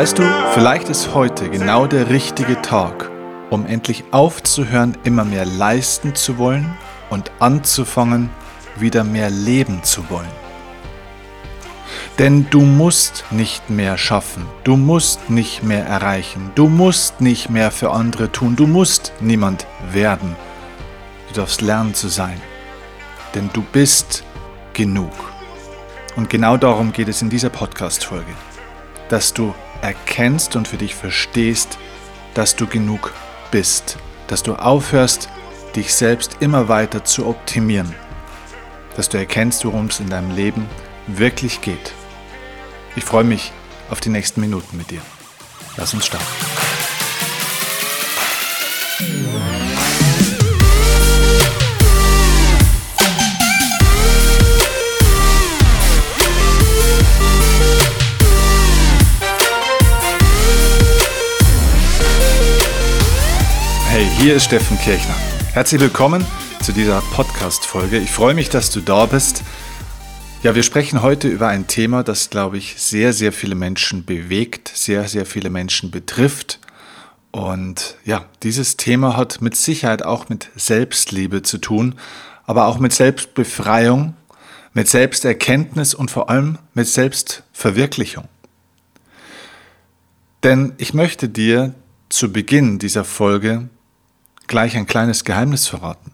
Weißt du, vielleicht ist heute genau der richtige Tag, um endlich aufzuhören, immer mehr leisten zu wollen und anzufangen, wieder mehr leben zu wollen. Denn du musst nicht mehr schaffen, du musst nicht mehr erreichen, du musst nicht mehr für andere tun, du musst niemand werden. Du darfst lernen zu sein, denn du bist genug. Und genau darum geht es in dieser Podcast-Folge, dass du erkennst und für dich verstehst, dass du genug bist, dass du aufhörst, dich selbst immer weiter zu optimieren, dass du erkennst, worum es in deinem Leben wirklich geht. Ich freue mich auf die nächsten Minuten mit dir. Lass uns starten. Hey, hier ist Steffen Kirchner. Herzlich willkommen zu dieser Podcast-Folge. Ich freue mich, dass du da bist. Ja, wir sprechen heute über ein Thema, das, glaube ich, sehr, sehr viele Menschen bewegt, sehr, sehr viele Menschen betrifft. Und ja, dieses Thema hat mit Sicherheit auch mit Selbstliebe zu tun, aber auch mit Selbstbefreiung, mit Selbsterkenntnis und vor allem mit Selbstverwirklichung. Denn ich möchte dir zu Beginn dieser Folge gleich ein kleines Geheimnis verraten.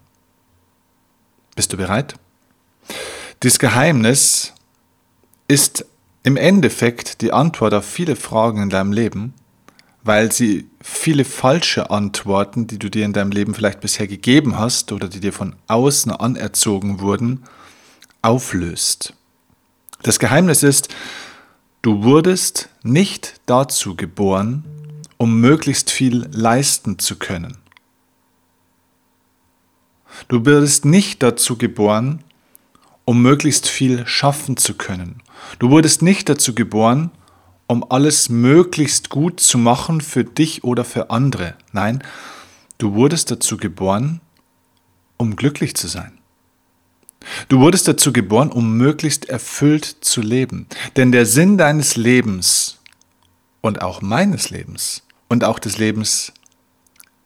Bist du bereit? Dieses Geheimnis ist im Endeffekt die Antwort auf viele Fragen in deinem Leben, weil sie viele falsche Antworten, die du dir in deinem Leben vielleicht bisher gegeben hast oder die dir von außen anerzogen wurden, auflöst. Das Geheimnis ist, du wurdest nicht dazu geboren, um möglichst viel leisten zu können. Du wirst nicht dazu geboren, um möglichst viel schaffen zu können. Du wurdest nicht dazu geboren, um alles möglichst gut zu machen für dich oder für andere. Nein, du wurdest dazu geboren, um glücklich zu sein. Du wurdest dazu geboren, um möglichst erfüllt zu leben. Denn der Sinn deines Lebens und auch meines Lebens und auch des Lebens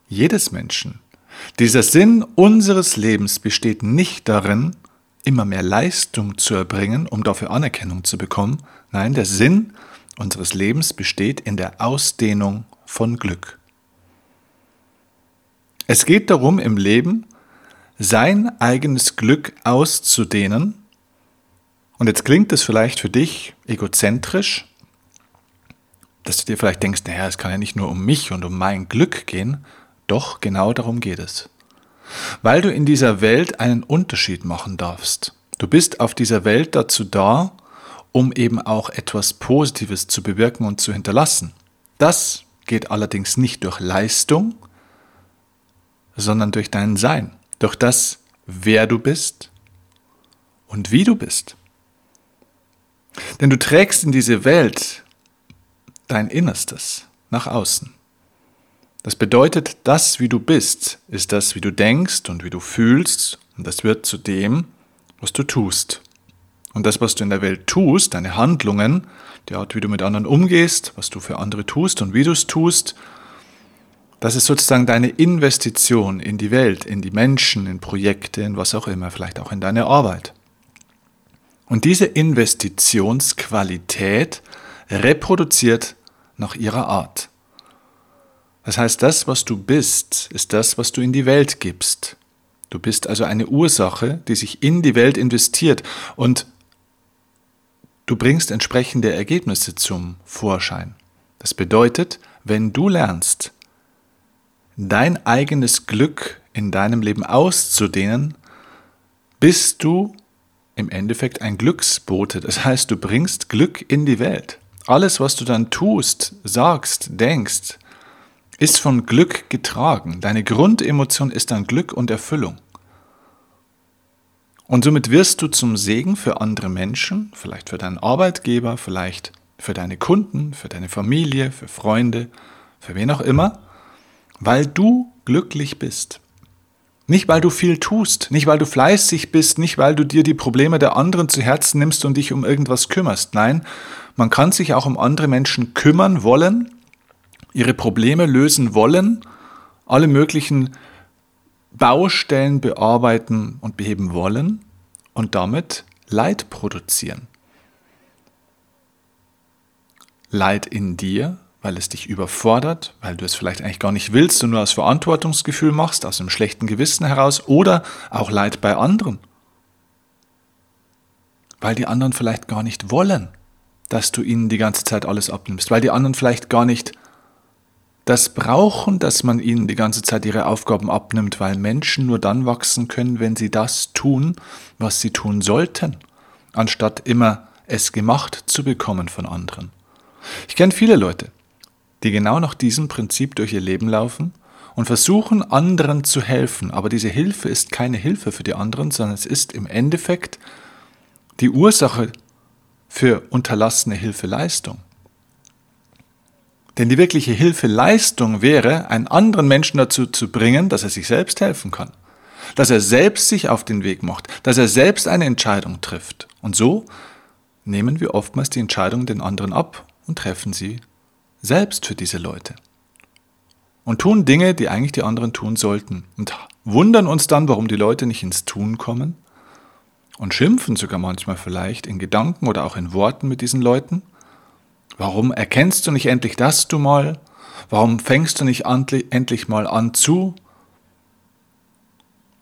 jedes Menschen dieser Sinn unseres Lebens besteht nicht darin, immer mehr Leistung zu erbringen, um dafür Anerkennung zu bekommen. Nein, der Sinn unseres Lebens besteht in der Ausdehnung von Glück. Es geht darum, im Leben sein eigenes Glück auszudehnen. Und jetzt klingt es vielleicht für dich egozentrisch, dass du dir vielleicht denkst, naja, es kann ja nicht nur um mich und um mein Glück gehen, doch genau darum geht es. Weil du in dieser Welt einen Unterschied machen darfst. Du bist auf dieser Welt dazu da, um eben auch etwas Positives zu bewirken und zu hinterlassen. Das geht allerdings nicht durch Leistung, sondern durch dein Sein, durch das, wer du bist und wie du bist. Denn du trägst in diese Welt dein Innerstes nach außen. Das bedeutet, das, wie du bist, ist das, wie du denkst und wie du fühlst, und das wird zu dem, was du tust. Und das, was du in der Welt tust, deine Handlungen, die Art, wie du mit anderen umgehst, was du für andere tust und wie du es tust, das ist sozusagen deine Investition in die Welt, in die Menschen, in Projekte, in was auch immer, vielleicht auch in deine Arbeit. Und diese Investitionsqualität reproduziert nach ihrer Art. Das heißt, das, was du bist, ist das, was du in die Welt gibst. Du bist also eine Ursache, die sich in die Welt investiert und du bringst entsprechende Ergebnisse zum Vorschein. Das bedeutet, wenn du lernst, dein eigenes Glück in deinem Leben auszudehnen, bist du im Endeffekt ein Glücksbote. Das heißt, du bringst Glück in die Welt. Alles, was du dann tust, sagst, denkst, ist von Glück getragen. Deine Grundemotion ist dann Glück und Erfüllung. Und somit wirst du zum Segen für andere Menschen, vielleicht für deinen Arbeitgeber, vielleicht für deine Kunden, für deine Familie, für Freunde, für wen auch immer, weil du glücklich bist. Nicht weil du viel tust, nicht weil du fleißig bist, nicht weil du dir die Probleme der anderen zu Herzen nimmst und dich um irgendwas kümmerst. Nein, Man kann sich auch um andere Menschen kümmern wollen, ihre Probleme lösen wollen, alle möglichen Baustellen bearbeiten und beheben wollen und damit Leid produzieren. Leid in dir, weil es dich überfordert, weil du es vielleicht eigentlich gar nicht willst und nur aus Verantwortungsgefühl machst, aus einem schlechten Gewissen heraus, oder auch Leid bei anderen, weil die anderen vielleicht gar nicht wollen, dass du ihnen die ganze Zeit alles abnimmst, weil die anderen vielleicht gar nicht das brauchen, dass man ihnen die ganze Zeit ihre Aufgaben abnimmt, weil Menschen nur dann wachsen können, wenn sie das tun, was sie tun sollten, anstatt immer es gemacht zu bekommen von anderen. Ich kenne viele Leute, die genau nach diesem Prinzip durch ihr Leben laufen und versuchen anderen zu helfen, aber diese Hilfe ist keine Hilfe für die anderen, sondern es ist im Endeffekt die Ursache für unterlassene Hilfeleistung. Denn die wirkliche Hilfeleistung wäre, einen anderen Menschen dazu zu bringen, dass er sich selbst helfen kann. Dass er selbst sich auf den Weg macht, dass er selbst eine Entscheidung trifft. Und so nehmen wir oftmals die Entscheidung den anderen ab und treffen sie selbst für diese Leute. Und tun Dinge, die eigentlich die anderen tun sollten. Und wundern uns dann, warum die Leute nicht ins Tun kommen. Und schimpfen sogar manchmal vielleicht in Gedanken oder auch in Worten mit diesen Leuten. Warum erkennst du nicht endlich das du mal? Warum fängst du nicht endlich mal an zu?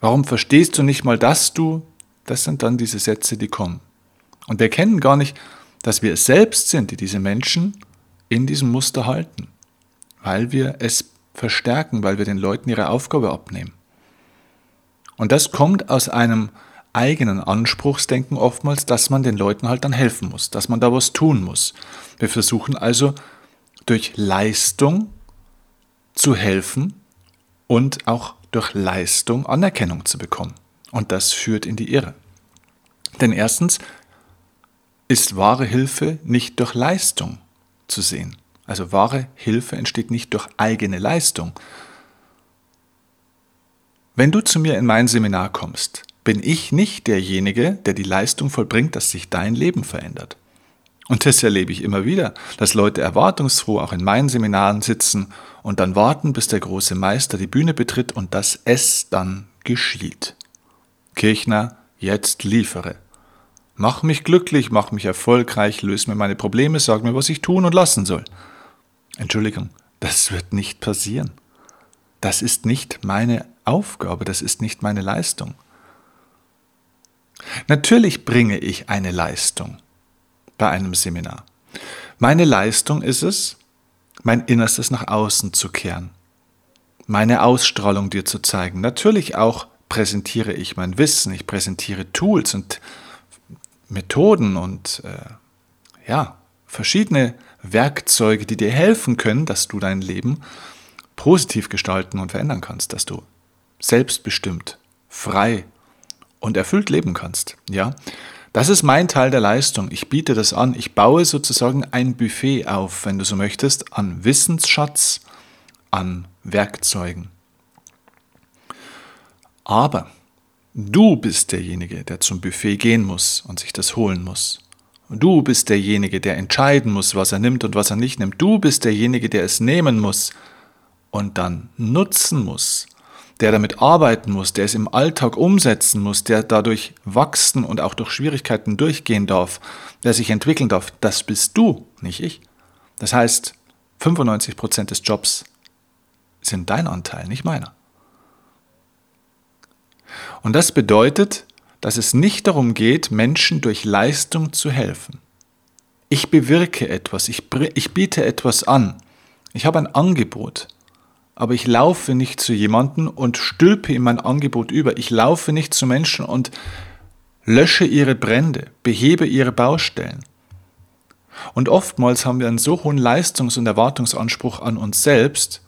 Warum verstehst du nicht mal das du? Das sind dann diese Sätze, die kommen. Und wir erkennen gar nicht, dass wir es selbst sind, die diese Menschen in diesem Muster halten, weil wir es verstärken, weil wir den Leuten ihre Aufgabe abnehmen. Und das kommt aus einem eigenen Anspruchsdenken oftmals, dass man den Leuten halt dann helfen muss, dass man da was tun muss. Wir versuchen also durch Leistung zu helfen und auch durch Leistung Anerkennung zu bekommen. Und das führt in die Irre. Denn erstens ist wahre Hilfe nicht durch Leistung zu sehen. Also wahre Hilfe entsteht nicht durch eigene Leistung. Wenn du zu mir in mein Seminar kommst, bin ich nicht derjenige, der die Leistung vollbringt, dass sich dein Leben verändert. Und das erlebe ich immer wieder, dass Leute erwartungsfroh auch in meinen Seminaren sitzen und dann warten, bis der große Meister die Bühne betritt und dass es dann geschieht. Kirchner, jetzt liefere. Mach mich glücklich, mach mich erfolgreich, löse mir meine Probleme, sag mir, was ich tun und lassen soll. Entschuldigung, das wird nicht passieren. Das ist nicht meine Aufgabe, das ist nicht meine Leistung. Natürlich bringe ich eine Leistung bei einem Seminar. Meine Leistung ist es, mein Innerstes nach außen zu kehren, meine Ausstrahlung dir zu zeigen. Natürlich auch präsentiere ich mein Wissen, ich präsentiere Tools und Methoden und äh, ja, verschiedene Werkzeuge, die dir helfen können, dass du dein Leben positiv gestalten und verändern kannst, dass du selbstbestimmt, frei und erfüllt leben kannst. Ja, das ist mein Teil der Leistung. Ich biete das an. Ich baue sozusagen ein Buffet auf, wenn du so möchtest, an Wissensschatz, an Werkzeugen. Aber Du bist derjenige, der zum Buffet gehen muss und sich das holen muss. Du bist derjenige, der entscheiden muss, was er nimmt und was er nicht nimmt. Du bist derjenige, der es nehmen muss und dann nutzen muss, der damit arbeiten muss, der es im Alltag umsetzen muss, der dadurch wachsen und auch durch Schwierigkeiten durchgehen darf, der sich entwickeln darf. Das bist du, nicht ich. Das heißt, 95 Prozent des Jobs sind dein Anteil, nicht meiner. Und das bedeutet, dass es nicht darum geht, Menschen durch Leistung zu helfen. Ich bewirke etwas, ich, ich biete etwas an, ich habe ein Angebot, aber ich laufe nicht zu jemandem und stülpe ihm mein Angebot über. Ich laufe nicht zu Menschen und lösche ihre Brände, behebe ihre Baustellen. Und oftmals haben wir einen so hohen Leistungs- und Erwartungsanspruch an uns selbst,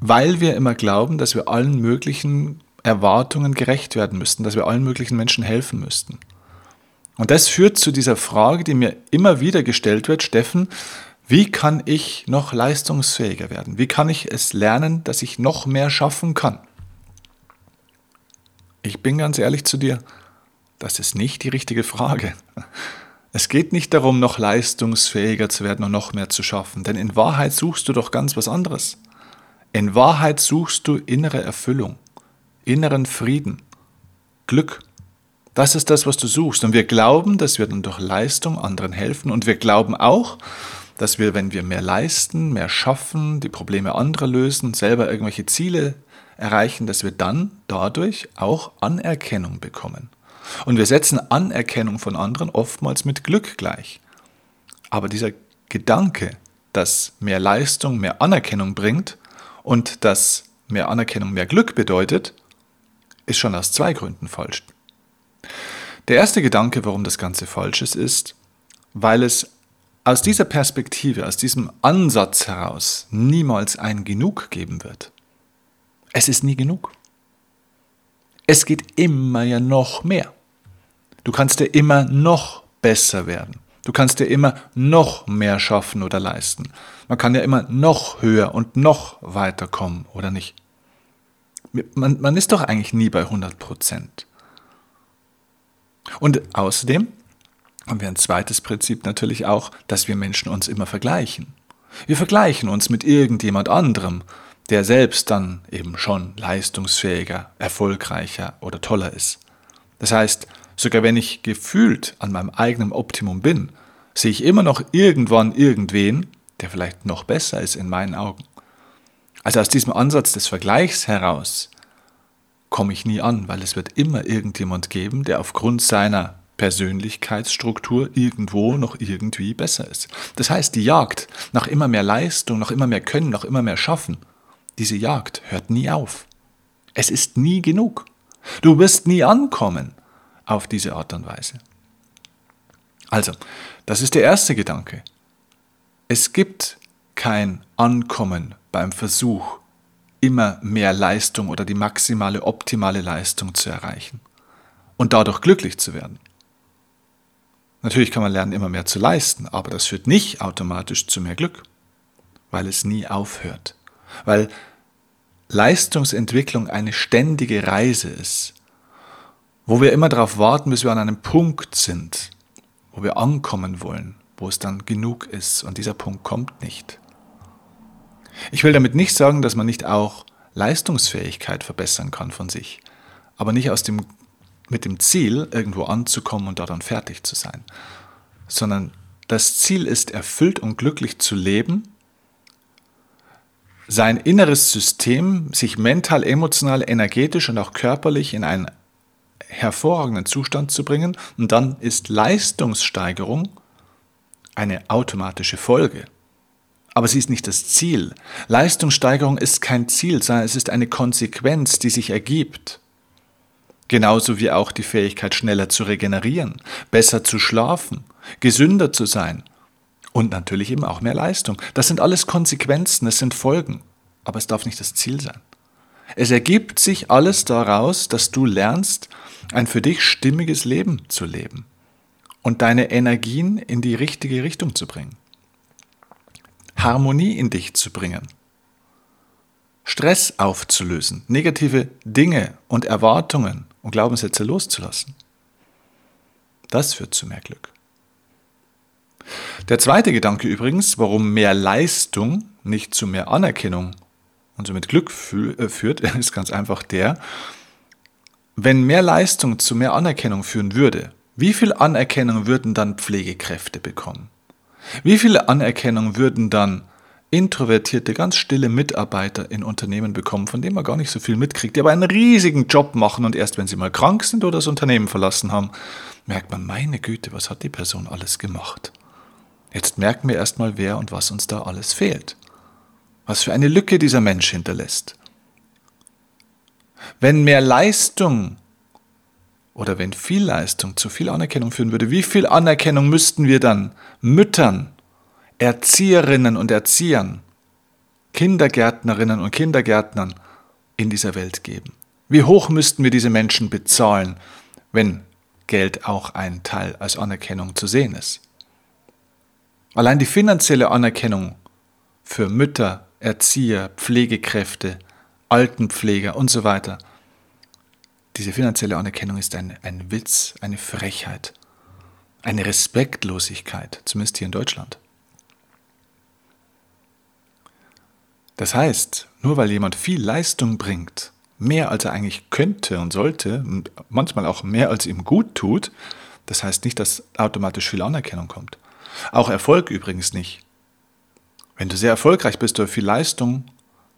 weil wir immer glauben, dass wir allen möglichen Erwartungen gerecht werden müssten, dass wir allen möglichen Menschen helfen müssten. Und das führt zu dieser Frage, die mir immer wieder gestellt wird, Steffen, wie kann ich noch leistungsfähiger werden? Wie kann ich es lernen, dass ich noch mehr schaffen kann? Ich bin ganz ehrlich zu dir, Das ist nicht die richtige Frage. Es geht nicht darum, noch leistungsfähiger zu werden und noch mehr zu schaffen, denn in Wahrheit suchst du doch ganz was anderes. In Wahrheit suchst du innere Erfüllung, inneren Frieden, Glück. Das ist das, was du suchst. Und wir glauben, dass wir dann durch Leistung anderen helfen. Und wir glauben auch, dass wir, wenn wir mehr leisten, mehr schaffen, die Probleme anderer lösen, selber irgendwelche Ziele erreichen, dass wir dann dadurch auch Anerkennung bekommen. Und wir setzen Anerkennung von anderen oftmals mit Glück gleich. Aber dieser Gedanke, dass mehr Leistung mehr Anerkennung bringt und dass mehr Anerkennung mehr Glück bedeutet, ist schon aus zwei Gründen falsch. Der erste Gedanke, warum das Ganze falsch ist, ist, weil es aus dieser Perspektive, aus diesem Ansatz heraus niemals ein Genug geben wird. Es ist nie genug. Es geht immer ja noch mehr. Du kannst dir immer noch besser werden. Du kannst dir immer noch mehr schaffen oder leisten. Man kann ja immer noch höher und noch weiter kommen, oder nicht? Man, man ist doch eigentlich nie bei 100 Prozent. Und außerdem haben wir ein zweites Prinzip natürlich auch, dass wir Menschen uns immer vergleichen. Wir vergleichen uns mit irgendjemand anderem, der selbst dann eben schon leistungsfähiger, erfolgreicher oder toller ist. Das heißt, Sogar wenn ich gefühlt an meinem eigenen Optimum bin, sehe ich immer noch irgendwann irgendwen, der vielleicht noch besser ist in meinen Augen. Also aus diesem Ansatz des Vergleichs heraus komme ich nie an, weil es wird immer irgendjemand geben, der aufgrund seiner Persönlichkeitsstruktur irgendwo noch irgendwie besser ist. Das heißt, die Jagd nach immer mehr Leistung, nach immer mehr Können, nach immer mehr Schaffen, diese Jagd hört nie auf. Es ist nie genug. Du wirst nie ankommen auf diese Art und Weise. Also, das ist der erste Gedanke. Es gibt kein Ankommen beim Versuch, immer mehr Leistung oder die maximale, optimale Leistung zu erreichen und dadurch glücklich zu werden. Natürlich kann man lernen, immer mehr zu leisten, aber das führt nicht automatisch zu mehr Glück, weil es nie aufhört, weil Leistungsentwicklung eine ständige Reise ist wo wir immer darauf warten, bis wir an einem Punkt sind, wo wir ankommen wollen, wo es dann genug ist und dieser Punkt kommt nicht. Ich will damit nicht sagen, dass man nicht auch Leistungsfähigkeit verbessern kann von sich, aber nicht aus dem, mit dem Ziel, irgendwo anzukommen und da dann fertig zu sein, sondern das Ziel ist, erfüllt und glücklich zu leben, sein inneres System, sich mental, emotional, energetisch und auch körperlich in ein hervorragenden Zustand zu bringen und dann ist Leistungssteigerung eine automatische Folge. Aber sie ist nicht das Ziel. Leistungssteigerung ist kein Ziel, sondern es ist eine Konsequenz, die sich ergibt. Genauso wie auch die Fähigkeit, schneller zu regenerieren, besser zu schlafen, gesünder zu sein und natürlich eben auch mehr Leistung. Das sind alles Konsequenzen, es sind Folgen, aber es darf nicht das Ziel sein. Es ergibt sich alles daraus, dass du lernst, ein für dich stimmiges Leben zu leben und deine Energien in die richtige Richtung zu bringen. Harmonie in dich zu bringen. Stress aufzulösen, negative Dinge und Erwartungen und Glaubenssätze loszulassen. Das führt zu mehr Glück. Der zweite Gedanke übrigens, warum mehr Leistung nicht zu mehr Anerkennung und somit Glück äh, führt, ist ganz einfach der, wenn mehr Leistung zu mehr Anerkennung führen würde, wie viel Anerkennung würden dann Pflegekräfte bekommen? Wie viel Anerkennung würden dann introvertierte, ganz stille Mitarbeiter in Unternehmen bekommen, von denen man gar nicht so viel mitkriegt, die aber einen riesigen Job machen und erst wenn sie mal krank sind oder das Unternehmen verlassen haben, merkt man, meine Güte, was hat die Person alles gemacht? Jetzt merken wir erstmal, wer und was uns da alles fehlt. Was für eine Lücke dieser Mensch hinterlässt. Wenn mehr Leistung oder wenn viel Leistung zu viel Anerkennung führen würde, wie viel Anerkennung müssten wir dann Müttern, Erzieherinnen und Erziehern, Kindergärtnerinnen und Kindergärtnern in dieser Welt geben? Wie hoch müssten wir diese Menschen bezahlen, wenn Geld auch ein Teil als Anerkennung zu sehen ist? Allein die finanzielle Anerkennung für Mütter, Erzieher, Pflegekräfte, Altenpfleger und so weiter. diese finanzielle Anerkennung ist ein, ein Witz, eine Frechheit, eine Respektlosigkeit, zumindest hier in Deutschland. Das heißt, nur weil jemand viel Leistung bringt, mehr als er eigentlich könnte und sollte, manchmal auch mehr als ihm gut tut, das heißt nicht, dass automatisch viel Anerkennung kommt. Auch Erfolg übrigens nicht. Wenn du sehr erfolgreich bist oder viel Leistung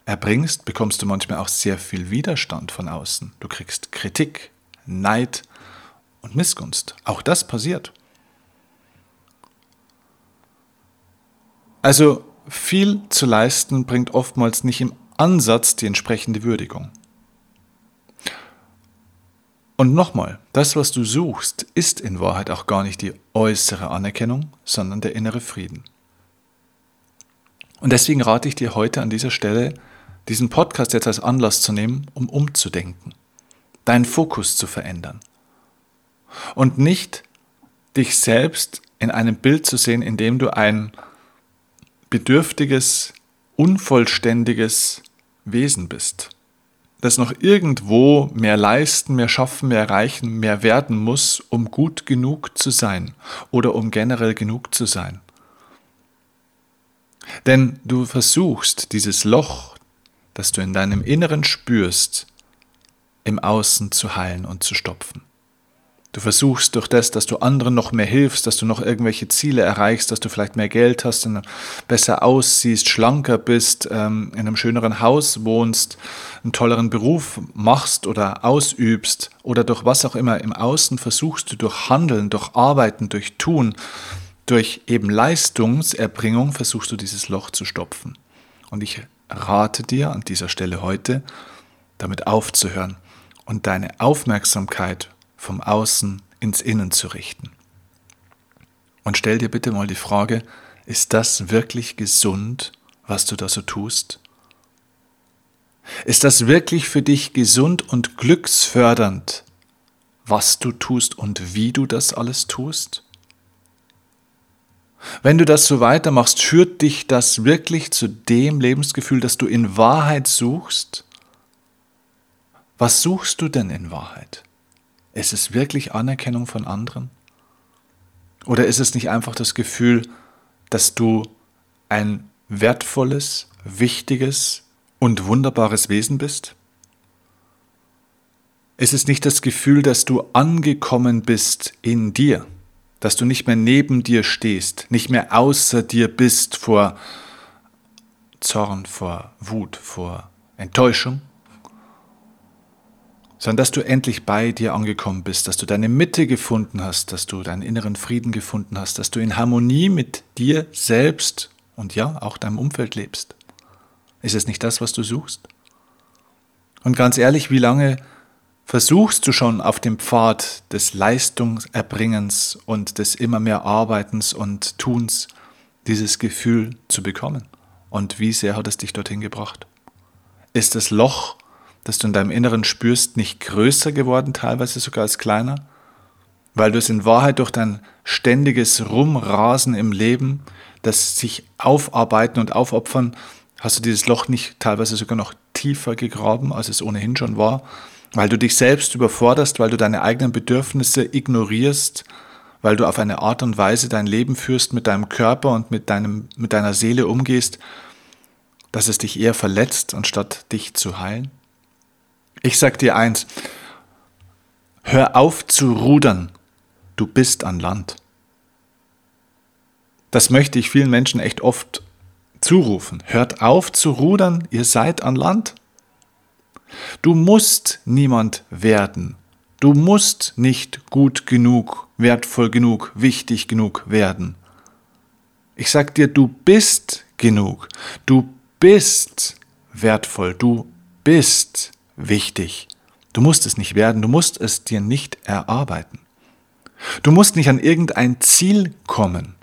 erbringst, bekommst du manchmal auch sehr viel Widerstand von außen. Du kriegst Kritik, Neid und Missgunst. Auch das passiert. Also viel zu leisten bringt oftmals nicht im Ansatz die entsprechende Würdigung. Und nochmal, das, was du suchst, ist in Wahrheit auch gar nicht die äußere Anerkennung, sondern der innere Frieden. Und deswegen rate ich dir heute an dieser Stelle, diesen Podcast jetzt als Anlass zu nehmen, um umzudenken, deinen Fokus zu verändern und nicht dich selbst in einem Bild zu sehen, in dem du ein bedürftiges, unvollständiges Wesen bist, das noch irgendwo mehr leisten, mehr schaffen, mehr erreichen, mehr werden muss, um gut genug zu sein oder um generell genug zu sein. Denn du versuchst dieses Loch, das du in deinem Inneren spürst, im Außen zu heilen und zu stopfen. Du versuchst durch das, dass du anderen noch mehr hilfst, dass du noch irgendwelche Ziele erreichst, dass du vielleicht mehr Geld hast, besser aussiehst, schlanker bist, ähm, in einem schöneren Haus wohnst, einen tolleren Beruf machst oder ausübst oder durch was auch immer im Außen versuchst du durch Handeln, durch Arbeiten, durch Tun, durch eben Leistungserbringung versuchst du dieses Loch zu stopfen. Und ich rate dir an dieser Stelle heute, damit aufzuhören und deine Aufmerksamkeit vom Außen ins Innen zu richten. Und stell dir bitte mal die Frage, ist das wirklich gesund, was du da so tust? Ist das wirklich für dich gesund und glücksfördernd, was du tust und wie du das alles tust? Wenn du das so weitermachst, führt dich das wirklich zu dem Lebensgefühl, das du in Wahrheit suchst? Was suchst du denn in Wahrheit? Ist es wirklich Anerkennung von anderen? Oder ist es nicht einfach das Gefühl, dass du ein wertvolles, wichtiges und wunderbares Wesen bist? Ist es nicht das Gefühl, dass du angekommen bist in dir, dass du nicht mehr neben dir stehst, nicht mehr außer dir bist vor Zorn, vor Wut, vor Enttäuschung, sondern dass du endlich bei dir angekommen bist, dass du deine Mitte gefunden hast, dass du deinen inneren Frieden gefunden hast, dass du in Harmonie mit dir selbst und ja, auch deinem Umfeld lebst. Ist es nicht das, was du suchst? Und ganz ehrlich, wie lange versuchst du schon auf dem Pfad des Leistungserbringens und des immer mehr Arbeitens und Tuns dieses Gefühl zu bekommen? Und wie sehr hat es dich dorthin gebracht? Ist das Loch das du in deinem Inneren spürst, nicht größer geworden, teilweise sogar als kleiner? Weil du es in Wahrheit durch dein ständiges Rumrasen im Leben, das sich aufarbeiten und aufopfern, hast du dieses Loch nicht teilweise sogar noch tiefer gegraben, als es ohnehin schon war, weil du dich selbst überforderst, weil du deine eigenen Bedürfnisse ignorierst, weil du auf eine Art und Weise dein Leben führst, mit deinem Körper und mit, deinem, mit deiner Seele umgehst, dass es dich eher verletzt, anstatt dich zu heilen? Ich sag dir eins, hör auf zu rudern, du bist an Land. Das möchte ich vielen Menschen echt oft zurufen. Hört auf zu rudern, ihr seid an Land. Du musst niemand werden. Du musst nicht gut genug, wertvoll genug, wichtig genug werden. Ich sag dir, du bist genug. Du bist wertvoll. Du bist wichtig. Du musst es nicht werden, du musst es dir nicht erarbeiten. Du musst nicht an irgendein Ziel kommen.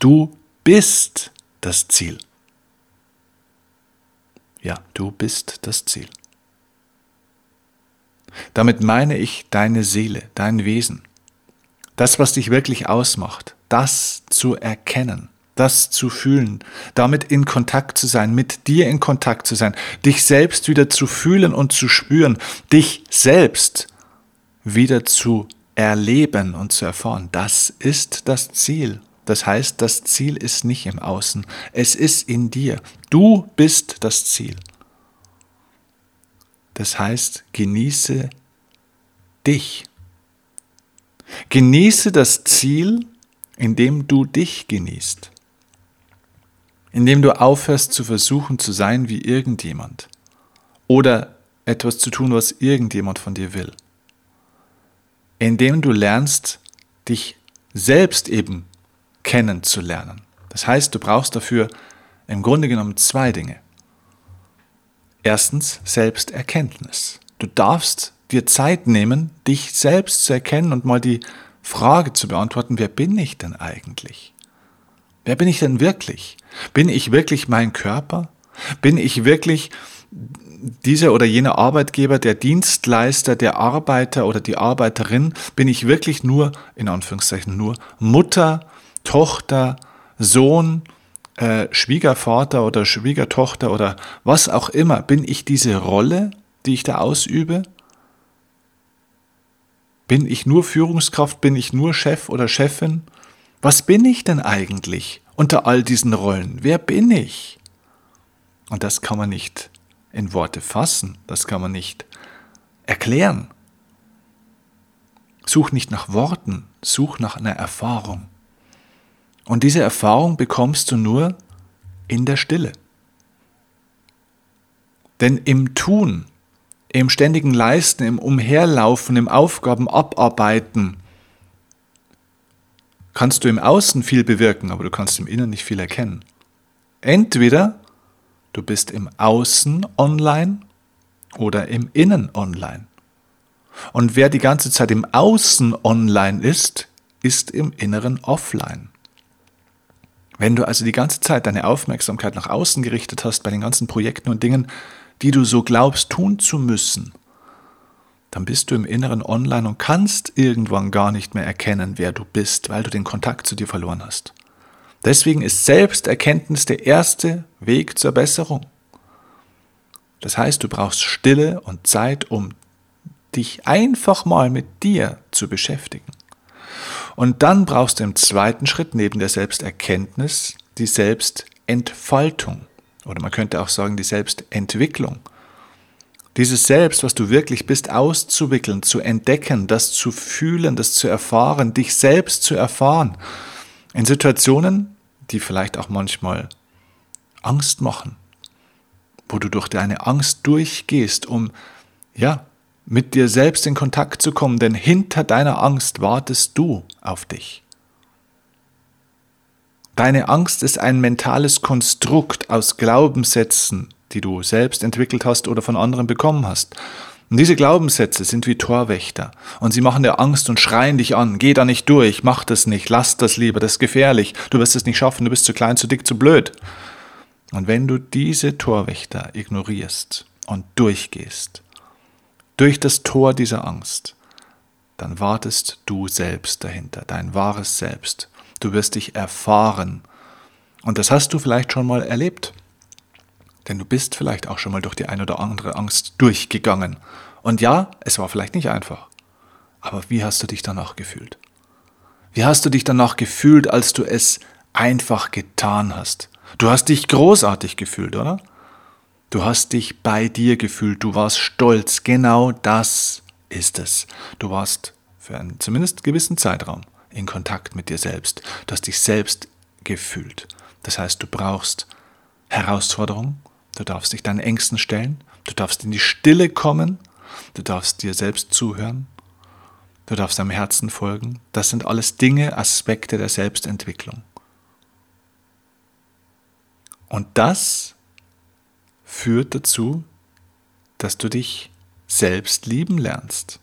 Du bist das Ziel. Ja, du bist das Ziel. Damit meine ich deine Seele, dein Wesen. Das, was dich wirklich ausmacht, das zu erkennen das zu fühlen, damit in Kontakt zu sein, mit dir in Kontakt zu sein, dich selbst wieder zu fühlen und zu spüren, dich selbst wieder zu erleben und zu erfahren. Das ist das Ziel. Das heißt, das Ziel ist nicht im Außen, es ist in dir. Du bist das Ziel. Das heißt, genieße dich. Genieße das Ziel, indem du dich genießt. Indem du aufhörst zu versuchen zu sein wie irgendjemand. Oder etwas zu tun, was irgendjemand von dir will. Indem du lernst, dich selbst eben kennenzulernen. Das heißt, du brauchst dafür im Grunde genommen zwei Dinge. Erstens Selbsterkenntnis. Du darfst dir Zeit nehmen, dich selbst zu erkennen und mal die Frage zu beantworten, wer bin ich denn eigentlich? Wer bin ich denn wirklich? Bin ich wirklich mein Körper? Bin ich wirklich dieser oder jener Arbeitgeber, der Dienstleister, der Arbeiter oder die Arbeiterin? Bin ich wirklich nur, in Anführungszeichen nur, Mutter, Tochter, Sohn, äh, Schwiegervater oder Schwiegertochter oder was auch immer? Bin ich diese Rolle, die ich da ausübe? Bin ich nur Führungskraft? Bin ich nur Chef oder Chefin? Was bin ich denn eigentlich unter all diesen Rollen? Wer bin ich? Und das kann man nicht in Worte fassen, das kann man nicht erklären. Such nicht nach Worten, such nach einer Erfahrung. Und diese Erfahrung bekommst du nur in der Stille. Denn im Tun, im ständigen Leisten, im Umherlaufen, im Aufgaben abarbeiten, kannst du im Außen viel bewirken, aber du kannst im Inneren nicht viel erkennen. Entweder du bist im Außen online oder im Innen online. Und wer die ganze Zeit im Außen online ist, ist im Inneren offline. Wenn du also die ganze Zeit deine Aufmerksamkeit nach außen gerichtet hast bei den ganzen Projekten und Dingen, die du so glaubst tun zu müssen, dann bist du im Inneren online und kannst irgendwann gar nicht mehr erkennen, wer du bist, weil du den Kontakt zu dir verloren hast. Deswegen ist Selbsterkenntnis der erste Weg zur Besserung. Das heißt, du brauchst Stille und Zeit, um dich einfach mal mit dir zu beschäftigen. Und dann brauchst du im zweiten Schritt neben der Selbsterkenntnis die Selbstentfaltung oder man könnte auch sagen die Selbstentwicklung. Dieses Selbst, was du wirklich bist, auszuwickeln, zu entdecken, das zu fühlen, das zu erfahren, dich selbst zu erfahren. In Situationen, die vielleicht auch manchmal Angst machen, wo du durch deine Angst durchgehst, um ja, mit dir selbst in Kontakt zu kommen, denn hinter deiner Angst wartest du auf dich. Deine Angst ist ein mentales Konstrukt aus Glaubenssätzen, die du selbst entwickelt hast oder von anderen bekommen hast. Und diese Glaubenssätze sind wie Torwächter und sie machen dir Angst und schreien dich an, geh da nicht durch, mach das nicht, lass das lieber, das ist gefährlich, du wirst es nicht schaffen, du bist zu klein, zu dick, zu blöd. Und wenn du diese Torwächter ignorierst und durchgehst, durch das Tor dieser Angst, dann wartest du selbst dahinter, dein wahres Selbst. Du wirst dich erfahren. Und das hast du vielleicht schon mal erlebt. Denn du bist vielleicht auch schon mal durch die ein oder andere Angst durchgegangen. Und ja, es war vielleicht nicht einfach. Aber wie hast du dich danach gefühlt? Wie hast du dich danach gefühlt, als du es einfach getan hast? Du hast dich großartig gefühlt, oder? Du hast dich bei dir gefühlt, du warst stolz. Genau das ist es. Du warst für einen zumindest gewissen Zeitraum in Kontakt mit dir selbst. Du hast dich selbst gefühlt. Das heißt, du brauchst Herausforderungen, du darfst dich deinen Ängsten stellen, du darfst in die Stille kommen, du darfst dir selbst zuhören, du darfst deinem Herzen folgen. Das sind alles Dinge, Aspekte der Selbstentwicklung. Und das führt dazu, dass du dich selbst lieben lernst.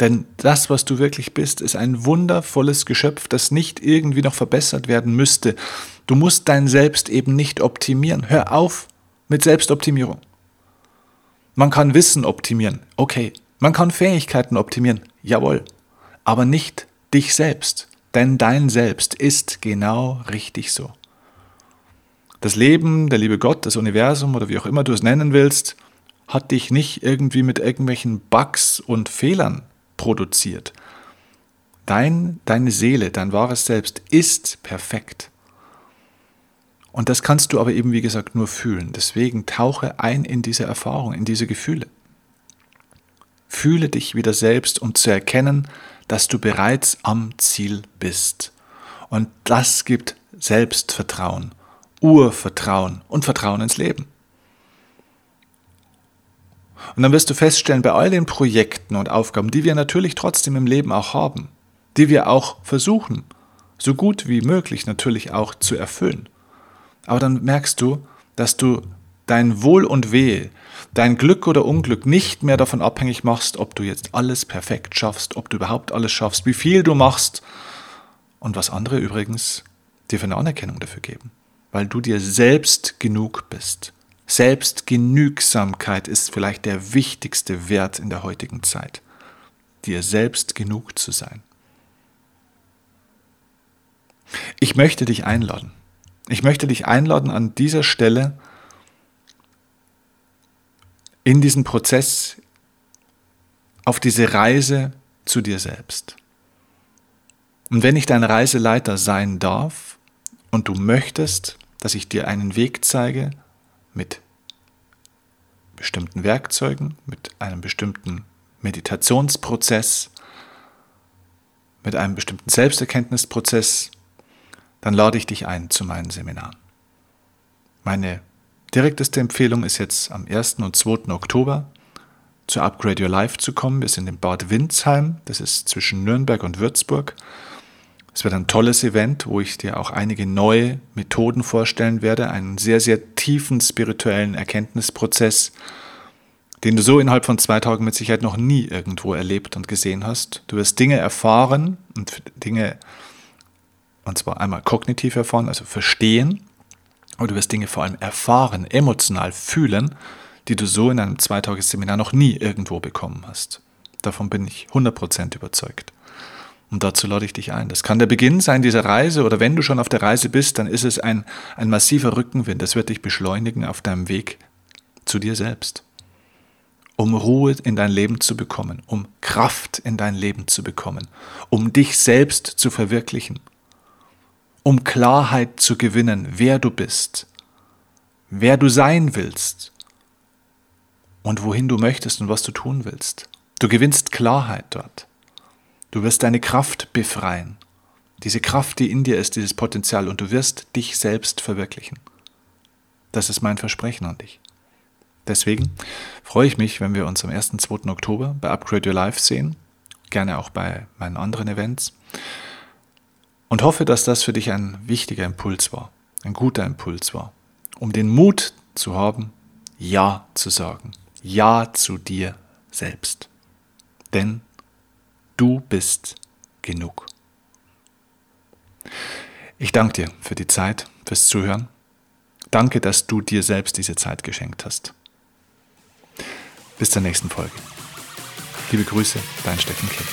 Denn das, was du wirklich bist, ist ein wundervolles Geschöpf, das nicht irgendwie noch verbessert werden müsste. Du musst dein Selbst eben nicht optimieren. Hör auf mit Selbstoptimierung. Man kann Wissen optimieren, okay. Man kann Fähigkeiten optimieren, jawohl. Aber nicht dich selbst. Denn dein Selbst ist genau richtig so. Das Leben, der liebe Gott, das Universum oder wie auch immer du es nennen willst, hat dich nicht irgendwie mit irgendwelchen Bugs und Fehlern produziert. Dein, deine Seele, dein wahres Selbst ist perfekt. Und das kannst du aber eben, wie gesagt, nur fühlen. Deswegen tauche ein in diese Erfahrung, in diese Gefühle. Fühle dich wieder selbst, um zu erkennen, dass du bereits am Ziel bist. Und das gibt Selbstvertrauen, Urvertrauen und Vertrauen ins Leben. Und dann wirst du feststellen, bei all den Projekten und Aufgaben, die wir natürlich trotzdem im Leben auch haben, die wir auch versuchen, so gut wie möglich natürlich auch zu erfüllen. Aber dann merkst du, dass du dein Wohl und Wehe, dein Glück oder Unglück nicht mehr davon abhängig machst, ob du jetzt alles perfekt schaffst, ob du überhaupt alles schaffst, wie viel du machst und was andere übrigens dir für eine Anerkennung dafür geben, weil du dir selbst genug bist. Selbstgenügsamkeit ist vielleicht der wichtigste Wert in der heutigen Zeit, dir selbst genug zu sein. Ich möchte dich einladen. Ich möchte dich einladen, an dieser Stelle in diesen Prozess, auf diese Reise zu dir selbst. Und wenn ich dein Reiseleiter sein darf und du möchtest, dass ich dir einen Weg zeige mit bestimmten Werkzeugen, mit einem bestimmten Meditationsprozess, mit einem bestimmten Selbsterkenntnisprozess, dann lade ich dich ein zu meinen Seminaren. Meine direkteste Empfehlung ist jetzt am 1. und 2. Oktober zu Upgrade Your Life zu kommen. Wir sind in Bad Windsheim, das ist zwischen Nürnberg und Würzburg. Es wird ein tolles Event, wo ich dir auch einige neue Methoden vorstellen werde, einen sehr, sehr tiefen spirituellen Erkenntnisprozess, den du so innerhalb von zwei Tagen mit Sicherheit noch nie irgendwo erlebt und gesehen hast. Du wirst Dinge erfahren und Dinge und zwar einmal kognitiv erfahren, also verstehen. Aber du wirst Dinge vor allem erfahren, emotional fühlen, die du so in einem Zweitagesseminar noch nie irgendwo bekommen hast. Davon bin ich 100% überzeugt. Und dazu lade ich dich ein. Das kann der Beginn sein dieser Reise oder wenn du schon auf der Reise bist, dann ist es ein, ein massiver Rückenwind. Das wird dich beschleunigen auf deinem Weg zu dir selbst. Um Ruhe in dein Leben zu bekommen, um Kraft in dein Leben zu bekommen, um dich selbst zu verwirklichen um Klarheit zu gewinnen, wer du bist, wer du sein willst und wohin du möchtest und was du tun willst. Du gewinnst Klarheit dort. Du wirst deine Kraft befreien. Diese Kraft, die in dir ist, dieses Potenzial und du wirst dich selbst verwirklichen. Das ist mein Versprechen an dich. Deswegen freue ich mich, wenn wir uns am 1. 2. Oktober bei Upgrade Your Life sehen. Gerne auch bei meinen anderen Events. Und hoffe, dass das für dich ein wichtiger Impuls war, ein guter Impuls war, um den Mut zu haben, Ja zu sagen, Ja zu dir selbst. Denn du bist genug. Ich danke dir für die Zeit, fürs Zuhören. Danke, dass du dir selbst diese Zeit geschenkt hast. Bis zur nächsten Folge. Liebe Grüße, dein Steffen Kind.